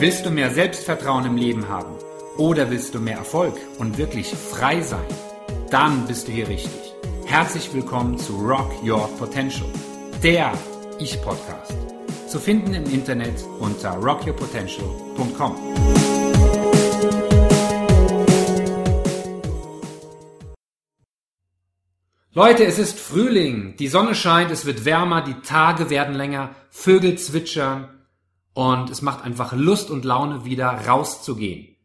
Willst du mehr Selbstvertrauen im Leben haben? Oder willst du mehr Erfolg und wirklich frei sein? Dann bist du hier richtig. Herzlich willkommen zu Rock Your Potential, der Ich-Podcast. Zu finden im Internet unter rockyourpotential.com. Leute, es ist Frühling, die Sonne scheint, es wird wärmer, die Tage werden länger, Vögel zwitschern und es macht einfach Lust und Laune, wieder rauszugehen.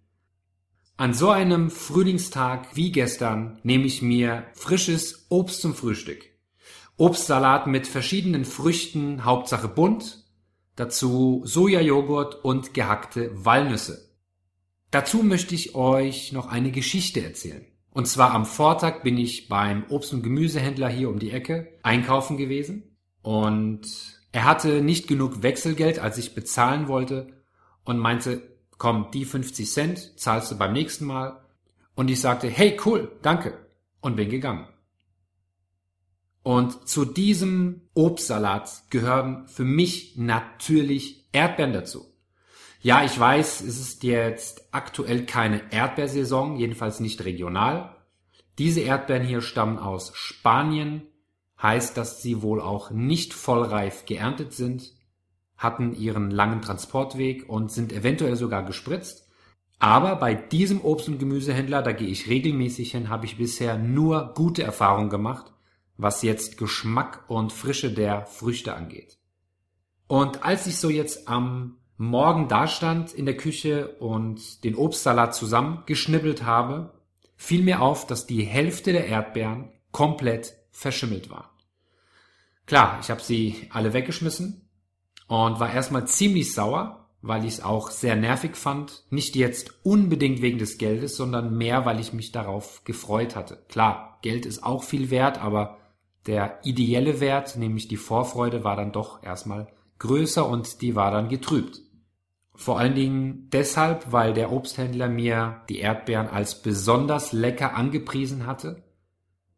An so einem Frühlingstag wie gestern nehme ich mir frisches Obst zum Frühstück. Obstsalat mit verschiedenen Früchten, Hauptsache bunt, dazu Sojajoghurt und gehackte Walnüsse. Dazu möchte ich euch noch eine Geschichte erzählen. Und zwar am Vortag bin ich beim Obst- und Gemüsehändler hier um die Ecke einkaufen gewesen und er hatte nicht genug Wechselgeld, als ich bezahlen wollte und meinte, komm, die 50 Cent zahlst du beim nächsten Mal. Und ich sagte, hey, cool, danke. Und bin gegangen. Und zu diesem Obstsalat gehören für mich natürlich Erdbeeren dazu. Ja, ich weiß, es ist jetzt aktuell keine Erdbeersaison, jedenfalls nicht regional. Diese Erdbeeren hier stammen aus Spanien, heißt, dass sie wohl auch nicht vollreif geerntet sind, hatten ihren langen Transportweg und sind eventuell sogar gespritzt. Aber bei diesem Obst- und Gemüsehändler, da gehe ich regelmäßig hin, habe ich bisher nur gute Erfahrungen gemacht, was jetzt Geschmack und Frische der Früchte angeht. Und als ich so jetzt am Morgen dastand in der Küche und den Obstsalat zusammengeschnibbelt habe, fiel mir auf, dass die Hälfte der Erdbeeren komplett verschimmelt war. Klar, ich habe sie alle weggeschmissen und war erstmal ziemlich sauer, weil ich es auch sehr nervig fand. Nicht jetzt unbedingt wegen des Geldes, sondern mehr, weil ich mich darauf gefreut hatte. Klar, Geld ist auch viel wert, aber der ideelle Wert, nämlich die Vorfreude, war dann doch erstmal größer und die war dann getrübt. Vor allen Dingen deshalb, weil der Obsthändler mir die Erdbeeren als besonders lecker angepriesen hatte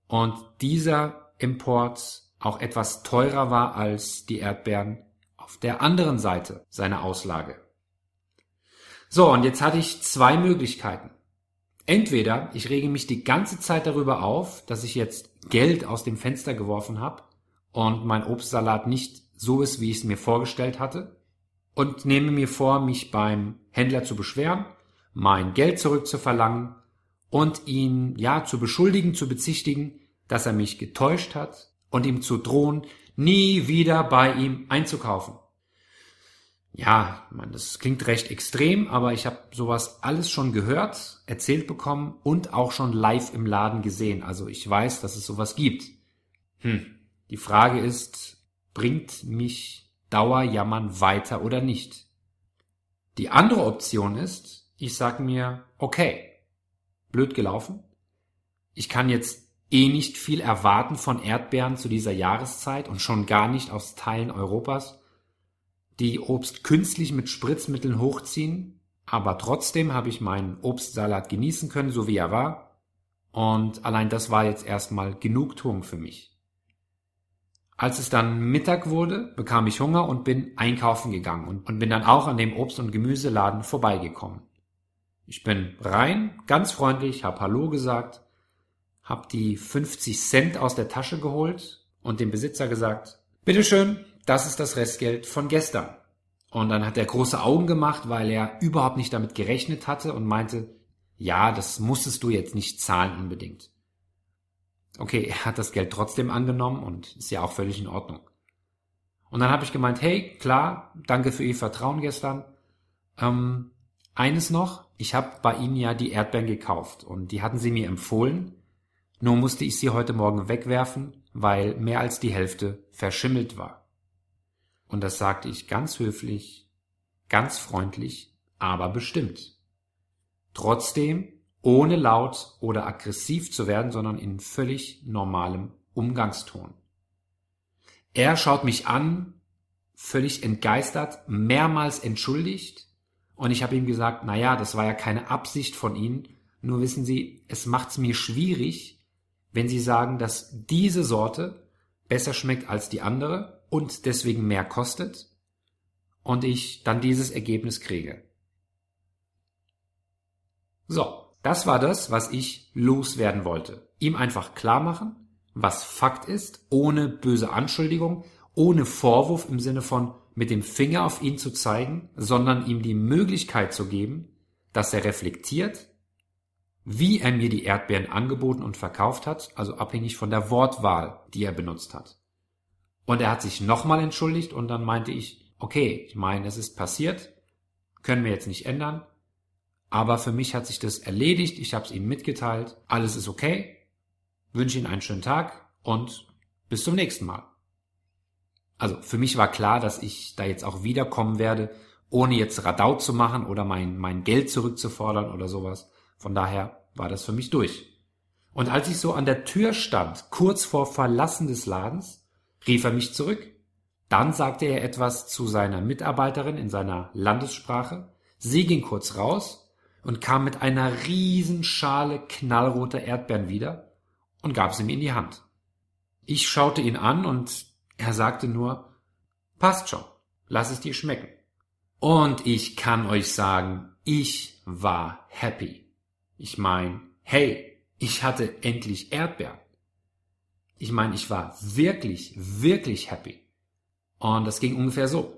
und dieser Import auch etwas teurer war als die Erdbeeren auf der anderen Seite seiner Auslage. So, und jetzt hatte ich zwei Möglichkeiten. Entweder ich rege mich die ganze Zeit darüber auf, dass ich jetzt Geld aus dem Fenster geworfen habe und mein Obstsalat nicht so ist, wie ich es mir vorgestellt hatte, und nehme mir vor, mich beim Händler zu beschweren, mein Geld zurückzuverlangen und ihn ja zu beschuldigen, zu bezichtigen, dass er mich getäuscht hat und ihm zu drohen, nie wieder bei ihm einzukaufen. Ja, man, das klingt recht extrem, aber ich habe sowas alles schon gehört, erzählt bekommen und auch schon live im Laden gesehen. Also ich weiß, dass es sowas gibt. Hm. Die Frage ist, bringt mich Dauerjammern weiter oder nicht? Die andere Option ist, ich sag mir, okay, blöd gelaufen. Ich kann jetzt eh nicht viel erwarten von Erdbeeren zu dieser Jahreszeit und schon gar nicht aus Teilen Europas, die Obst künstlich mit Spritzmitteln hochziehen, aber trotzdem habe ich meinen Obstsalat genießen können, so wie er war, und allein das war jetzt erstmal Genugtuung für mich. Als es dann Mittag wurde, bekam ich Hunger und bin einkaufen gegangen und, und bin dann auch an dem Obst- und Gemüseladen vorbeigekommen. Ich bin rein, ganz freundlich, hab Hallo gesagt habe die 50 Cent aus der Tasche geholt und dem Besitzer gesagt, bitteschön, das ist das Restgeld von gestern. Und dann hat er große Augen gemacht, weil er überhaupt nicht damit gerechnet hatte und meinte, ja, das musstest du jetzt nicht zahlen unbedingt. Okay, er hat das Geld trotzdem angenommen und ist ja auch völlig in Ordnung. Und dann habe ich gemeint, hey, klar, danke für Ihr Vertrauen gestern. Ähm, eines noch, ich habe bei Ihnen ja die Erdbeeren gekauft und die hatten Sie mir empfohlen. Nur musste ich sie heute Morgen wegwerfen, weil mehr als die Hälfte verschimmelt war. Und das sagte ich ganz höflich, ganz freundlich, aber bestimmt. Trotzdem ohne laut oder aggressiv zu werden, sondern in völlig normalem Umgangston. Er schaut mich an, völlig entgeistert, mehrmals entschuldigt, und ich habe ihm gesagt, na ja, das war ja keine Absicht von Ihnen, nur wissen Sie, es macht's mir schwierig, wenn Sie sagen, dass diese Sorte besser schmeckt als die andere und deswegen mehr kostet und ich dann dieses Ergebnis kriege. So, das war das, was ich loswerden wollte. Ihm einfach klar machen, was Fakt ist, ohne böse Anschuldigung, ohne Vorwurf im Sinne von mit dem Finger auf ihn zu zeigen, sondern ihm die Möglichkeit zu geben, dass er reflektiert, wie er mir die Erdbeeren angeboten und verkauft hat, also abhängig von der Wortwahl, die er benutzt hat. Und er hat sich nochmal entschuldigt und dann meinte ich, okay, ich meine, es ist passiert, können wir jetzt nicht ändern, aber für mich hat sich das erledigt, ich habe es ihm mitgeteilt, alles ist okay, wünsche Ihnen einen schönen Tag und bis zum nächsten Mal. Also für mich war klar, dass ich da jetzt auch wiederkommen werde, ohne jetzt Radau zu machen oder mein, mein Geld zurückzufordern oder sowas. Von daher war das für mich durch. Und als ich so an der Tür stand, kurz vor Verlassen des Ladens, rief er mich zurück. Dann sagte er etwas zu seiner Mitarbeiterin in seiner Landessprache. Sie ging kurz raus und kam mit einer riesen Schale knallroter Erdbeeren wieder und gab sie mir in die Hand. Ich schaute ihn an und er sagte nur, passt schon, lass es dir schmecken. Und ich kann euch sagen, ich war happy. Ich mein, hey, ich hatte endlich Erdbeeren. Ich meine, ich war wirklich, wirklich happy. Und das ging ungefähr so.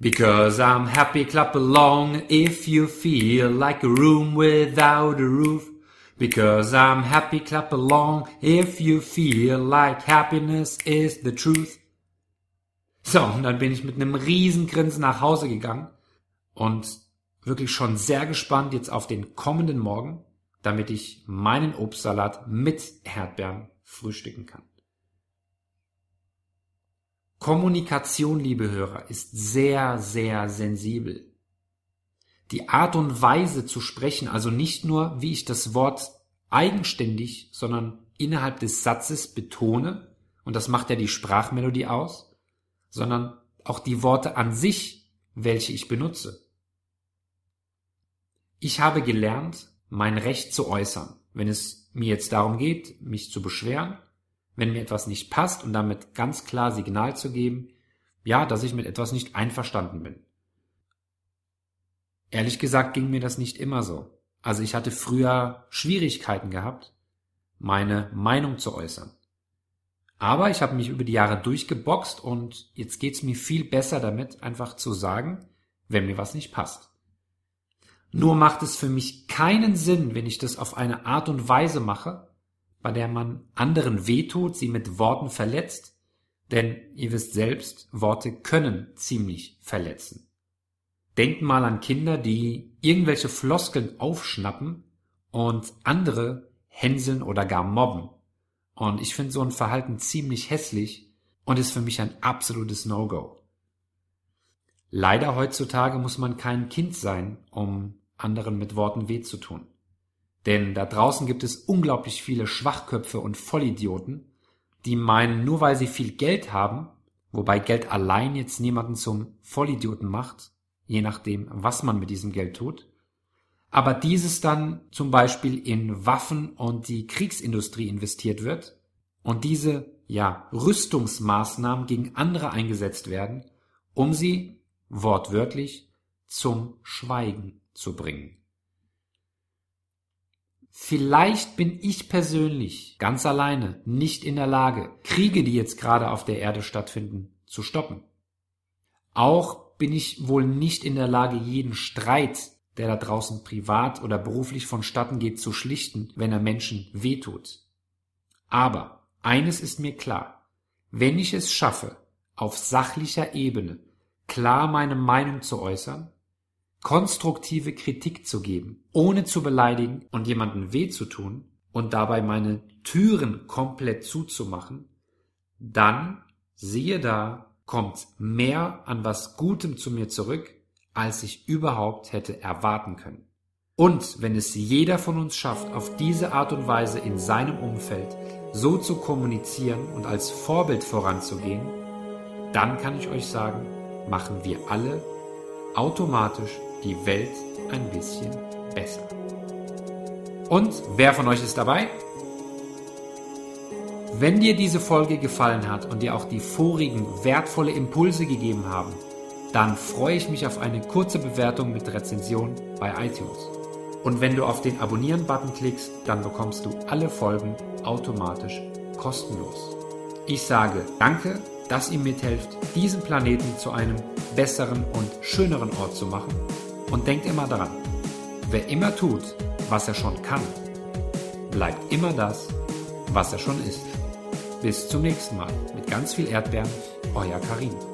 Because I'm happy, clap along if you feel like a room without a roof. Because I'm happy, clap along if you feel like happiness is the truth. So, und dann bin ich mit einem riesen Grinsen nach Hause gegangen und wirklich schon sehr gespannt jetzt auf den kommenden Morgen, damit ich meinen Obstsalat mit Erdbeeren frühstücken kann. Kommunikation, liebe Hörer, ist sehr, sehr sensibel die Art und Weise zu sprechen, also nicht nur, wie ich das Wort eigenständig, sondern innerhalb des Satzes betone, und das macht ja die Sprachmelodie aus, sondern auch die Worte an sich, welche ich benutze. Ich habe gelernt, mein Recht zu äußern, wenn es mir jetzt darum geht, mich zu beschweren, wenn mir etwas nicht passt und damit ganz klar Signal zu geben, ja, dass ich mit etwas nicht einverstanden bin. Ehrlich gesagt ging mir das nicht immer so. Also ich hatte früher Schwierigkeiten gehabt, meine Meinung zu äußern. Aber ich habe mich über die Jahre durchgeboxt und jetzt geht's mir viel besser damit, einfach zu sagen, wenn mir was nicht passt. Nur macht es für mich keinen Sinn, wenn ich das auf eine Art und Weise mache, bei der man anderen wehtut, sie mit Worten verletzt, denn ihr wisst selbst, Worte können ziemlich verletzen. Denkt mal an Kinder, die irgendwelche Floskeln aufschnappen und andere hänseln oder gar mobben. Und ich finde so ein Verhalten ziemlich hässlich und ist für mich ein absolutes No-Go. Leider heutzutage muss man kein Kind sein, um anderen mit Worten weh zu tun. Denn da draußen gibt es unglaublich viele Schwachköpfe und Vollidioten, die meinen, nur weil sie viel Geld haben, wobei Geld allein jetzt niemanden zum Vollidioten macht, je nachdem, was man mit diesem Geld tut. Aber dieses dann zum Beispiel in Waffen und die Kriegsindustrie investiert wird und diese, ja, Rüstungsmaßnahmen gegen andere eingesetzt werden, um sie, wortwörtlich, zum Schweigen zu bringen. Vielleicht bin ich persönlich ganz alleine nicht in der Lage, Kriege, die jetzt gerade auf der Erde stattfinden, zu stoppen. Auch bin ich wohl nicht in der Lage, jeden Streit, der da draußen privat oder beruflich vonstatten geht, zu schlichten, wenn er Menschen wehtut. Aber eines ist mir klar, wenn ich es schaffe, auf sachlicher Ebene klar meine Meinung zu äußern, konstruktive Kritik zu geben, ohne zu beleidigen und jemanden weh zu tun und dabei meine Türen komplett zuzumachen, dann siehe da, kommt mehr an was Gutem zu mir zurück, als ich überhaupt hätte erwarten können. Und wenn es jeder von uns schafft, auf diese Art und Weise in seinem Umfeld so zu kommunizieren und als Vorbild voranzugehen, dann kann ich euch sagen, machen wir alle automatisch die Welt ein bisschen besser. Und wer von euch ist dabei? Wenn dir diese Folge gefallen hat und dir auch die vorigen wertvolle Impulse gegeben haben, dann freue ich mich auf eine kurze Bewertung mit Rezension bei iTunes. Und wenn du auf den Abonnieren-Button klickst, dann bekommst du alle Folgen automatisch kostenlos. Ich sage danke, dass ihr mithelft, diesen Planeten zu einem besseren und schöneren Ort zu machen. Und denkt immer daran, wer immer tut, was er schon kann, bleibt immer das, was er schon ist. Bis zum nächsten Mal mit ganz viel Erdbeeren, euer Karin.